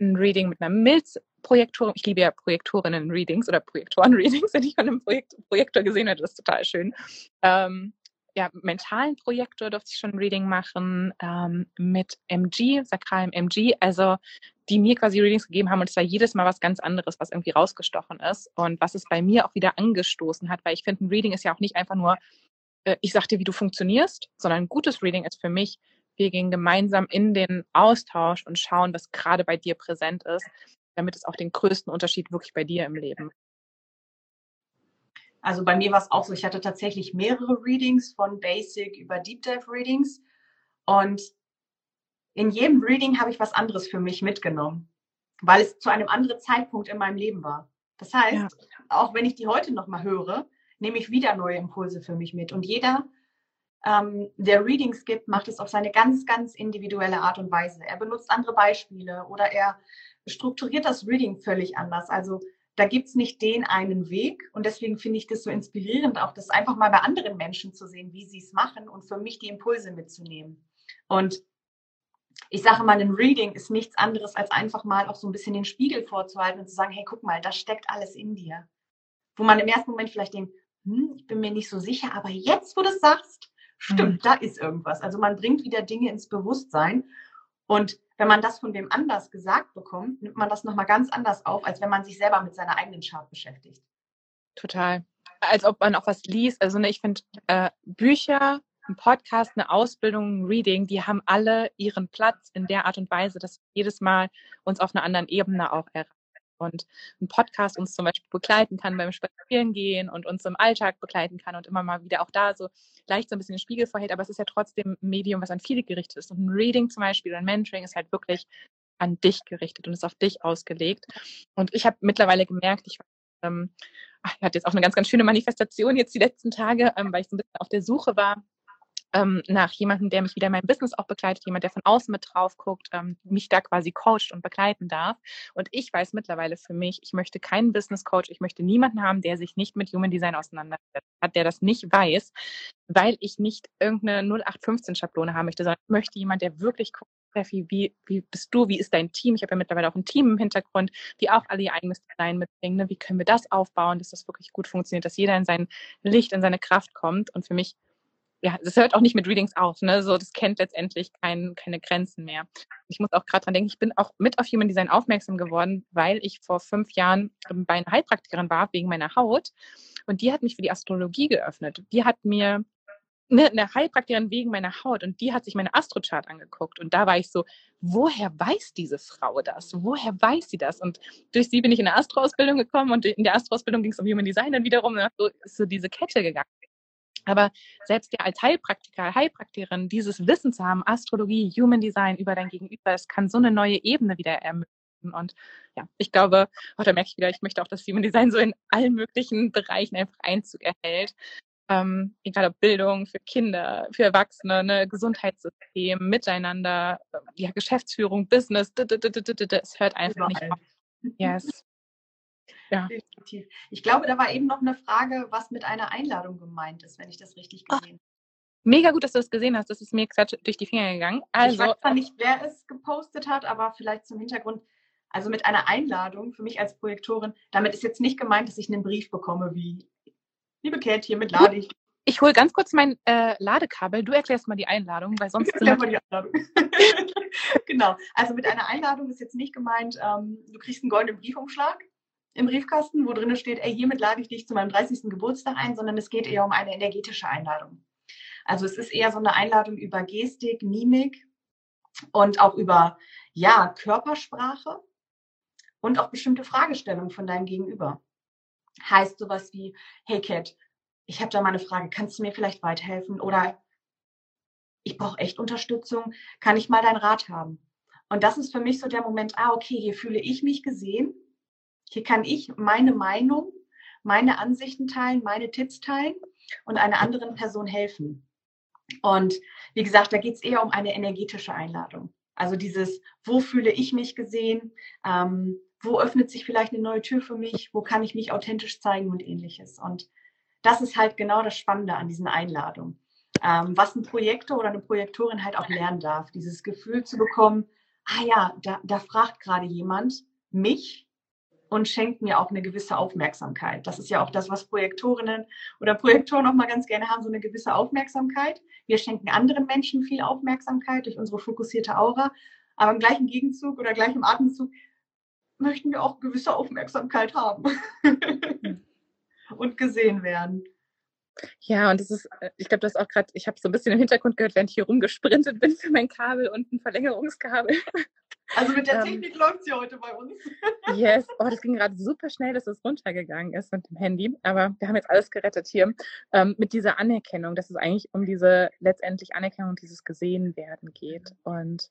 ein Reading mit einer Milz-Projektorin. Ich liebe ja Projektorinnen-Readings oder Projektoren-Readings, wenn ich von einem Projekt Projektor gesehen hätte, das ist total schön. Ähm, ja, mentalen Projektor durfte ich schon ein Reading machen ähm, mit MG, sakralem MG, also die mir quasi Readings gegeben haben und es war jedes Mal was ganz anderes, was irgendwie rausgestochen ist und was es bei mir auch wieder angestoßen hat, weil ich finde, ein Reading ist ja auch nicht einfach nur, äh, ich sag dir, wie du funktionierst, sondern ein gutes Reading ist für mich, wir gehen gemeinsam in den Austausch und schauen, was gerade bei dir präsent ist, damit es auch den größten Unterschied wirklich bei dir im Leben. Also bei mir war es auch so, ich hatte tatsächlich mehrere Readings von Basic über Deep Dive Readings Und in jedem Reading habe ich was anderes für mich mitgenommen, weil es zu einem anderen Zeitpunkt in meinem Leben war. Das heißt, ja. auch wenn ich die heute nochmal höre, nehme ich wieder neue Impulse für mich mit. Und jeder, ähm, der Readings gibt, macht es auf seine ganz, ganz individuelle Art und Weise. Er benutzt andere Beispiele oder er strukturiert das Reading völlig anders. Also da gibt's nicht den einen Weg. Und deswegen finde ich das so inspirierend, auch das einfach mal bei anderen Menschen zu sehen, wie sie es machen und für mich die Impulse mitzunehmen. Und ich sage mal, ein Reading ist nichts anderes, als einfach mal auch so ein bisschen den Spiegel vorzuhalten und zu sagen, hey, guck mal, das steckt alles in dir. Wo man im ersten Moment vielleicht denkt, hm, ich bin mir nicht so sicher, aber jetzt, wo du es sagst, stimmt, mhm. da ist irgendwas. Also man bringt wieder Dinge ins Bewusstsein. Und wenn man das von wem anders gesagt bekommt, nimmt man das nochmal ganz anders auf, als wenn man sich selber mit seiner eigenen Chart beschäftigt. Total. Als ob man auch was liest. Also ne, ich finde äh, Bücher, ein Podcast, eine Ausbildung, ein Reading, die haben alle ihren Platz in der Art und Weise, dass jedes Mal uns auf einer anderen Ebene auch erreicht. Und ein Podcast uns zum Beispiel begleiten kann beim Spazierengehen und uns im Alltag begleiten kann und immer mal wieder auch da so leicht so ein bisschen den Spiegel vorhält, aber es ist ja trotzdem ein Medium, was an viele gerichtet ist. Und ein Reading zum Beispiel oder ein Mentoring ist halt wirklich an dich gerichtet und ist auf dich ausgelegt. Und ich habe mittlerweile gemerkt, ich ähm, ich hatte jetzt auch eine ganz, ganz schöne Manifestation jetzt die letzten Tage, ähm, weil ich so ein bisschen auf der Suche war ähm, nach jemandem, der mich wieder in meinem Business auch begleitet, jemand, der von außen mit drauf guckt, ähm, mich da quasi coacht und begleiten darf. Und ich weiß mittlerweile für mich, ich möchte keinen Business Coach, ich möchte niemanden haben, der sich nicht mit Human Design auseinandersetzt hat, der das nicht weiß, weil ich nicht irgendeine 0815 Schablone haben möchte, sondern ich möchte jemand, der wirklich guckt, wie, wie bist du, wie ist dein Team? Ich habe ja mittlerweile auch ein Team im Hintergrund, die auch alle ihr eigenes Design mitbringen. Ne? Wie können wir das aufbauen, dass das wirklich gut funktioniert, dass jeder in sein Licht, in seine Kraft kommt? Und für mich ja, das hört auch nicht mit Readings auf, ne? So, das kennt letztendlich kein, keine Grenzen mehr. Ich muss auch gerade dran denken, ich bin auch mit auf Human Design aufmerksam geworden, weil ich vor fünf Jahren bei einer Heilpraktikerin war, wegen meiner Haut. Und die hat mich für die Astrologie geöffnet. Die hat mir eine, eine Heilpraktikerin wegen meiner Haut und die hat sich meine Astrochart angeguckt. Und da war ich so, woher weiß diese Frau das? Woher weiß sie das? Und durch sie bin ich in eine Astro-Ausbildung gekommen und in der Astro-Ausbildung ging es um Human Design dann wiederum, so ist so diese Kette gegangen. Aber selbst ja als Heilpraktiker, Heilpraktikerin, dieses Wissen zu haben, Astrologie, Human Design über dein Gegenüber, das kann so eine neue Ebene wieder ermöglichen. Und ja, ich glaube, oh, da merke ich wieder, ich möchte auch, dass Human Design so in allen möglichen Bereichen einfach Einzug erhält. Ähm, egal ob Bildung für Kinder, für Erwachsene, ne, Gesundheitssystem, Miteinander, ja, Geschäftsführung, Business, es hört einfach nicht auf. Yes. Ja. Definitiv. Ich glaube, da war eben noch eine Frage, was mit einer Einladung gemeint ist, wenn ich das richtig ah. gesehen habe. Mega gut, dass du das gesehen hast. Das ist mir gerade durch die Finger gegangen. Also, ich weiß zwar nicht, wer es gepostet hat, aber vielleicht zum Hintergrund. Also mit einer Einladung für mich als Projektorin, damit ist jetzt nicht gemeint, dass ich einen Brief bekomme wie, liebe Kate, hiermit lade ich. Ich hole ganz kurz mein äh, Ladekabel. Du erklärst mal die Einladung, weil sonst. Erklär mal die Einladung. *laughs* *laughs* genau. Also mit einer Einladung ist jetzt nicht gemeint, ähm, du kriegst einen goldenen Briefumschlag im Briefkasten, wo drin steht, ey, hiermit lade ich dich zu meinem 30. Geburtstag ein, sondern es geht eher um eine energetische Einladung. Also es ist eher so eine Einladung über Gestik, Mimik und auch über, ja, Körpersprache und auch bestimmte Fragestellungen von deinem Gegenüber. Heißt sowas wie, hey Cat, ich habe da mal eine Frage, kannst du mir vielleicht weiterhelfen? Oder ich brauche echt Unterstützung, kann ich mal deinen Rat haben? Und das ist für mich so der Moment, ah, okay, hier fühle ich mich gesehen hier kann ich meine Meinung, meine Ansichten teilen, meine Tipps teilen und einer anderen Person helfen. Und wie gesagt, da geht es eher um eine energetische Einladung. Also dieses, wo fühle ich mich gesehen, ähm, wo öffnet sich vielleicht eine neue Tür für mich, wo kann ich mich authentisch zeigen und ähnliches. Und das ist halt genau das Spannende an diesen Einladungen. Ähm, was ein Projektor oder eine Projektorin halt auch lernen darf, dieses Gefühl zu bekommen, ah ja, da, da fragt gerade jemand mich und schenkt mir auch eine gewisse Aufmerksamkeit. Das ist ja auch das, was Projektorinnen oder Projektoren auch mal ganz gerne haben, so eine gewisse Aufmerksamkeit. Wir schenken anderen Menschen viel Aufmerksamkeit durch unsere fokussierte Aura, aber im gleichen Gegenzug oder gleich im Atemzug möchten wir auch gewisse Aufmerksamkeit haben *laughs* und gesehen werden. Ja, und das ist, äh, ich glaube, das ist auch gerade, ich habe so ein bisschen im Hintergrund gehört, während ich hier rumgesprintet bin für mein Kabel und ein Verlängerungskabel. *laughs* Also mit der ähm, Technik läuft sie heute bei uns. *laughs* Yes, oh, das ging gerade super schnell, dass es runtergegangen ist mit dem Handy. Aber wir haben jetzt alles gerettet hier. Ähm, mit dieser Anerkennung, dass es eigentlich um diese letztendlich Anerkennung, dieses Gesehenwerden geht. Und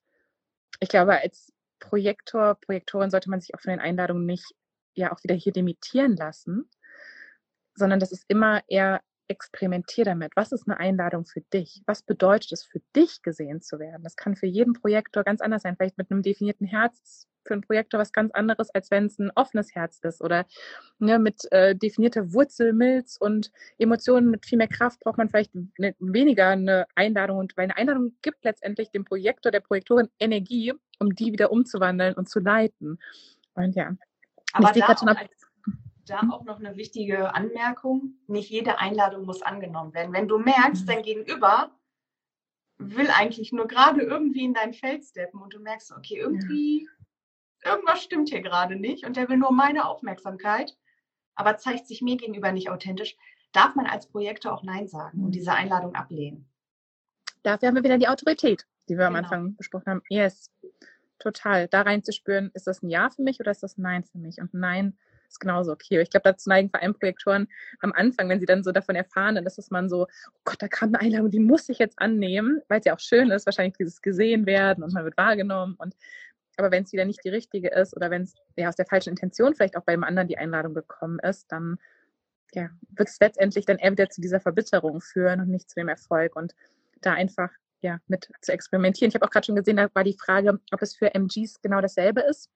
ich glaube, als Projektor, Projektorin sollte man sich auch von den Einladungen nicht ja auch wieder hier limitieren lassen, sondern das ist immer eher experimentier damit. Was ist eine Einladung für dich? Was bedeutet es für dich, gesehen zu werden? Das kann für jeden Projektor ganz anders sein. Vielleicht mit einem definierten Herz für einen Projektor was ganz anderes, als wenn es ein offenes Herz ist oder ne, mit äh, definierter Wurzel, Milz und Emotionen mit viel mehr Kraft braucht man vielleicht ne, weniger eine Einladung und weil eine Einladung gibt letztendlich dem Projektor, der Projektorin Energie, um die wieder umzuwandeln und zu leiten. Und ja, aber da auch, als, da auch noch eine wichtige Anmerkung. Nicht jede Einladung muss angenommen werden. Wenn du merkst, mhm. dein Gegenüber will eigentlich nur gerade irgendwie in dein Feld steppen und du merkst, okay, irgendwie, irgendwas stimmt hier gerade nicht und der will nur meine Aufmerksamkeit, aber zeigt sich mir gegenüber nicht authentisch, darf man als Projektor auch Nein sagen und mhm. diese Einladung ablehnen. Dafür haben wir wieder die Autorität, die wir genau. am Anfang besprochen haben. Yes, total. Da reinzuspüren, ist das ein Ja für mich oder ist das ein Nein für mich? Und Nein ist genauso okay. Ich glaube, dazu neigen vor allem Projektoren am Anfang, wenn sie dann so davon erfahren, dann ist es man so, oh Gott, da kam eine Einladung, die muss ich jetzt annehmen, weil es ja auch schön ist, wahrscheinlich dieses gesehen werden und man wird wahrgenommen und aber wenn es wieder nicht die richtige ist oder wenn es ja aus der falschen Intention vielleicht auch beim anderen die Einladung gekommen ist, dann ja, wird es letztendlich dann eher wieder zu dieser Verbitterung führen und nicht zu dem Erfolg. Und da einfach ja, mit zu experimentieren. Ich habe auch gerade schon gesehen, da war die Frage, ob es für MGs genau dasselbe ist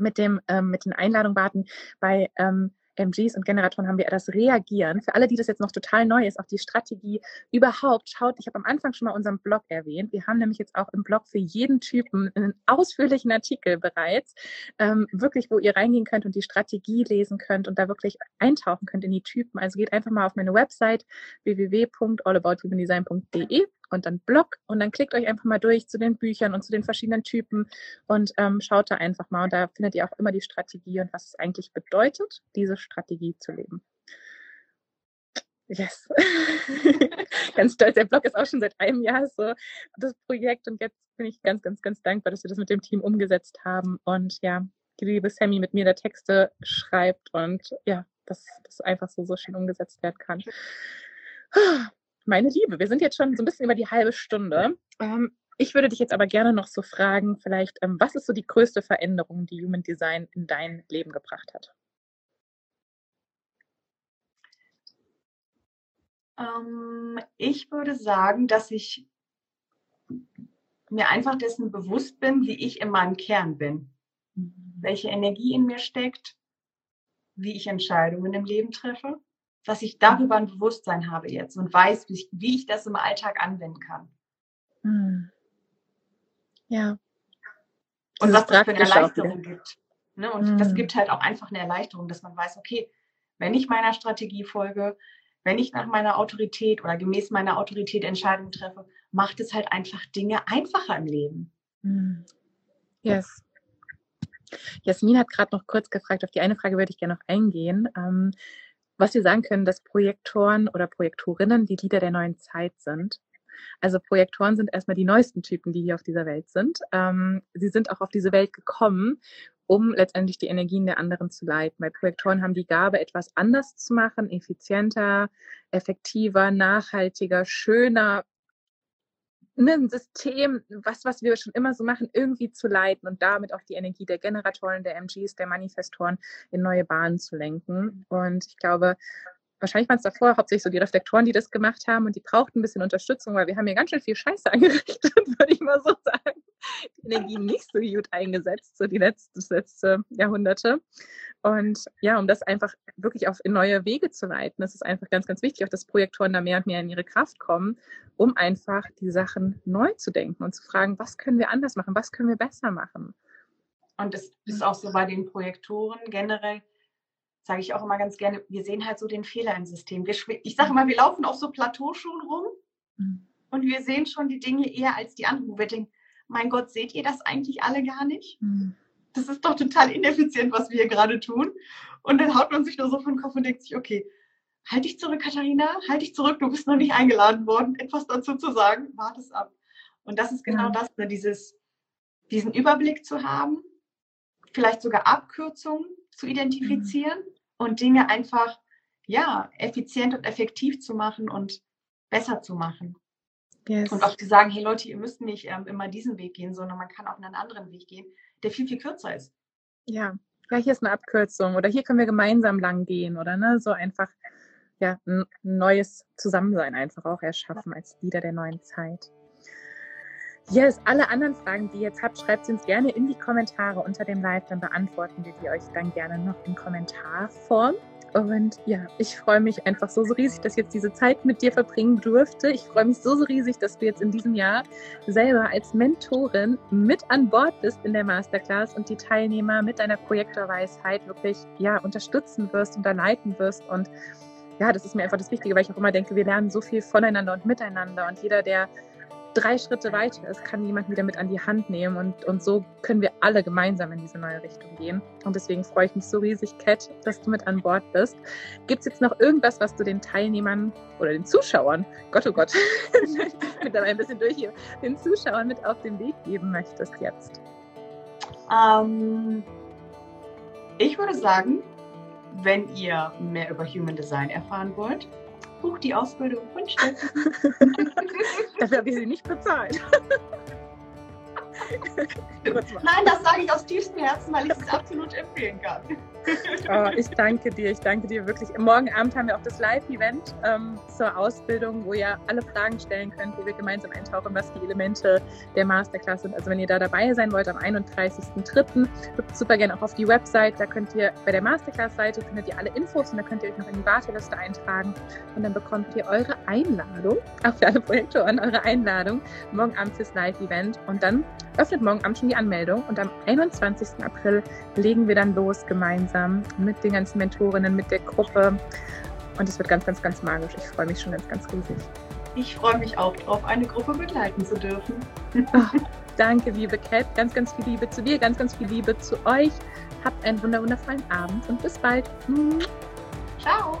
mit dem ähm, mit den Einladungen warten. Bei ähm, MGs und Generatoren haben wir das Reagieren. Für alle, die das jetzt noch total neu ist, auch die Strategie überhaupt, schaut, ich habe am Anfang schon mal unseren Blog erwähnt. Wir haben nämlich jetzt auch im Blog für jeden Typen einen ausführlichen Artikel bereits, ähm, wirklich, wo ihr reingehen könnt und die Strategie lesen könnt und da wirklich eintauchen könnt in die Typen. Also geht einfach mal auf meine Website www.allabouthumandesign.de und dann Blog und dann klickt euch einfach mal durch zu den Büchern und zu den verschiedenen Typen und ähm, schaut da einfach mal und da findet ihr auch immer die Strategie und was es eigentlich bedeutet, diese Strategie zu leben. Yes. *laughs* ganz stolz. Der Blog ist auch schon seit einem Jahr so das Projekt und jetzt bin ich ganz, ganz, ganz dankbar, dass wir das mit dem Team umgesetzt haben und ja, die liebe Sammy mit mir da Texte schreibt und ja, dass das einfach so, so schön umgesetzt werden kann meine Liebe, wir sind jetzt schon so ein bisschen über die halbe Stunde. Ähm, ich würde dich jetzt aber gerne noch so fragen, vielleicht, ähm, was ist so die größte Veränderung, die Human Design in dein Leben gebracht hat? Ähm, ich würde sagen, dass ich mir einfach dessen bewusst bin, wie ich in meinem Kern bin. Mhm. Welche Energie in mir steckt, wie ich Entscheidungen im Leben treffe dass ich darüber ein Bewusstsein habe jetzt und weiß, wie ich, wie ich das im Alltag anwenden kann. Hm. Ja. Und was das für eine Erleichterung gibt. Ne? Und hm. das gibt halt auch einfach eine Erleichterung, dass man weiß, okay, wenn ich meiner Strategie folge, wenn ich nach meiner Autorität oder gemäß meiner Autorität Entscheidungen treffe, macht es halt einfach Dinge einfacher im Leben. Hm. Yes. Jasmin hat gerade noch kurz gefragt, auf die eine Frage würde ich gerne noch eingehen. Ähm, was wir sagen können, dass Projektoren oder Projektorinnen die Lieder der neuen Zeit sind. Also Projektoren sind erstmal die neuesten Typen, die hier auf dieser Welt sind. Ähm, sie sind auch auf diese Welt gekommen, um letztendlich die Energien der anderen zu leiten. Weil Projektoren haben die Gabe, etwas anders zu machen, effizienter, effektiver, nachhaltiger, schöner, ein System, was, was wir schon immer so machen, irgendwie zu leiten und damit auch die Energie der Generatoren, der MGs, der Manifestoren in neue Bahnen zu lenken. Und ich glaube, wahrscheinlich waren es davor hauptsächlich so die Reflektoren, die das gemacht haben und die brauchten ein bisschen Unterstützung, weil wir haben hier ganz schön viel Scheiße *laughs* angerichtet, würde ich mal so sagen. Die Energie nicht so gut eingesetzt, so die letzte, das letzte Jahrhunderte. Und ja, um das einfach wirklich auf neue Wege zu leiten, das ist einfach ganz, ganz wichtig, auch dass Projektoren da mehr und mehr in ihre Kraft kommen, um einfach die Sachen neu zu denken und zu fragen, was können wir anders machen, was können wir besser machen. Und das ist auch so bei den Projektoren generell, sage ich auch immer ganz gerne, wir sehen halt so den Fehler im System. Wir, ich sage immer, wir laufen auf so Plateauschuhen rum mhm. und wir sehen schon die Dinge eher als die anderen, wo wir denken, mein Gott, seht ihr das eigentlich alle gar nicht? Mhm das ist doch total ineffizient, was wir hier gerade tun. Und dann haut man sich nur so von den Kopf und denkt sich, okay, halt dich zurück, Katharina, halt dich zurück, du bist noch nicht eingeladen worden, etwas dazu zu sagen, warte es ab. Und das ist genau ja. das, ne, dieses, diesen Überblick zu haben, vielleicht sogar Abkürzungen zu identifizieren mhm. und Dinge einfach, ja, effizient und effektiv zu machen und besser zu machen. Yes. Und auch zu sagen, hey Leute, ihr müsst nicht ähm, immer diesen Weg gehen, sondern man kann auch einen anderen Weg gehen, der viel, viel kürzer ist. Ja, ja, hier ist eine Abkürzung oder hier können wir gemeinsam lang gehen oder ne, so einfach ja, ein neues Zusammensein einfach auch erschaffen als Lieder der neuen Zeit. Yes, alle anderen Fragen, die ihr jetzt habt, schreibt sie uns gerne in die Kommentare unter dem Live, dann beantworten wir die euch dann gerne noch in Kommentarform. Und ja, ich freue mich einfach so, so riesig, dass ich jetzt diese Zeit mit dir verbringen durfte. Ich freue mich so, so riesig, dass du jetzt in diesem Jahr selber als Mentorin mit an Bord bist in der Masterclass und die Teilnehmer mit deiner Projektorweisheit wirklich ja, unterstützen wirst, unterleiten wirst. Und ja, das ist mir einfach das Wichtige, weil ich auch immer denke, wir lernen so viel voneinander und miteinander. Und jeder, der drei Schritte weiter ist, kann jemand wieder mit an die Hand nehmen und, und so können wir alle gemeinsam in diese neue Richtung gehen. Und deswegen freue ich mich so riesig, Kat, dass du mit an Bord bist. Gibt es jetzt noch irgendwas, was du den Teilnehmern oder den Zuschauern, Gott oh Gott, *laughs* ich bin dabei ein bisschen durch hier, den Zuschauern mit auf den Weg geben möchtest jetzt? Ähm, ich würde sagen, wenn ihr mehr über Human Design erfahren wollt, bucht die Ausbildung von *laughs* Steffen. Dafür habe ich sie nicht bezahlt. *laughs* *laughs* Nein, das sage ich aus tiefstem Herzen, weil ich es absolut empfehlen kann. Oh, *laughs* ich danke dir, ich danke dir wirklich. Morgen Abend haben wir auch das Live-Event ähm, zur Ausbildung, wo ihr alle Fragen stellen könnt, wo wir gemeinsam eintauchen, was die Elemente der Masterclass sind. Also wenn ihr da dabei sein wollt am 31.03., guckt super gerne auch auf die Website. Da könnt ihr bei der Masterclass-Seite findet ihr alle Infos und da könnt ihr euch noch in die Warteliste eintragen und dann bekommt ihr eure Einladung, auch für alle Projektoren, eure Einladung morgen Abend fürs Live-Event und dann öffnet morgen Abend schon die Anmeldung und am 21. April legen wir dann los gemeinsam mit den ganzen Mentorinnen, mit der Gruppe. Und es wird ganz, ganz, ganz magisch. Ich freue mich schon ganz, ganz riesig. Ich freue mich auch drauf, eine Gruppe begleiten zu dürfen. Ach, *laughs* danke, liebe Kat. Ganz, ganz viel Liebe zu dir, ganz, ganz viel Liebe zu euch. Habt einen wundervollen Abend und bis bald. Ciao.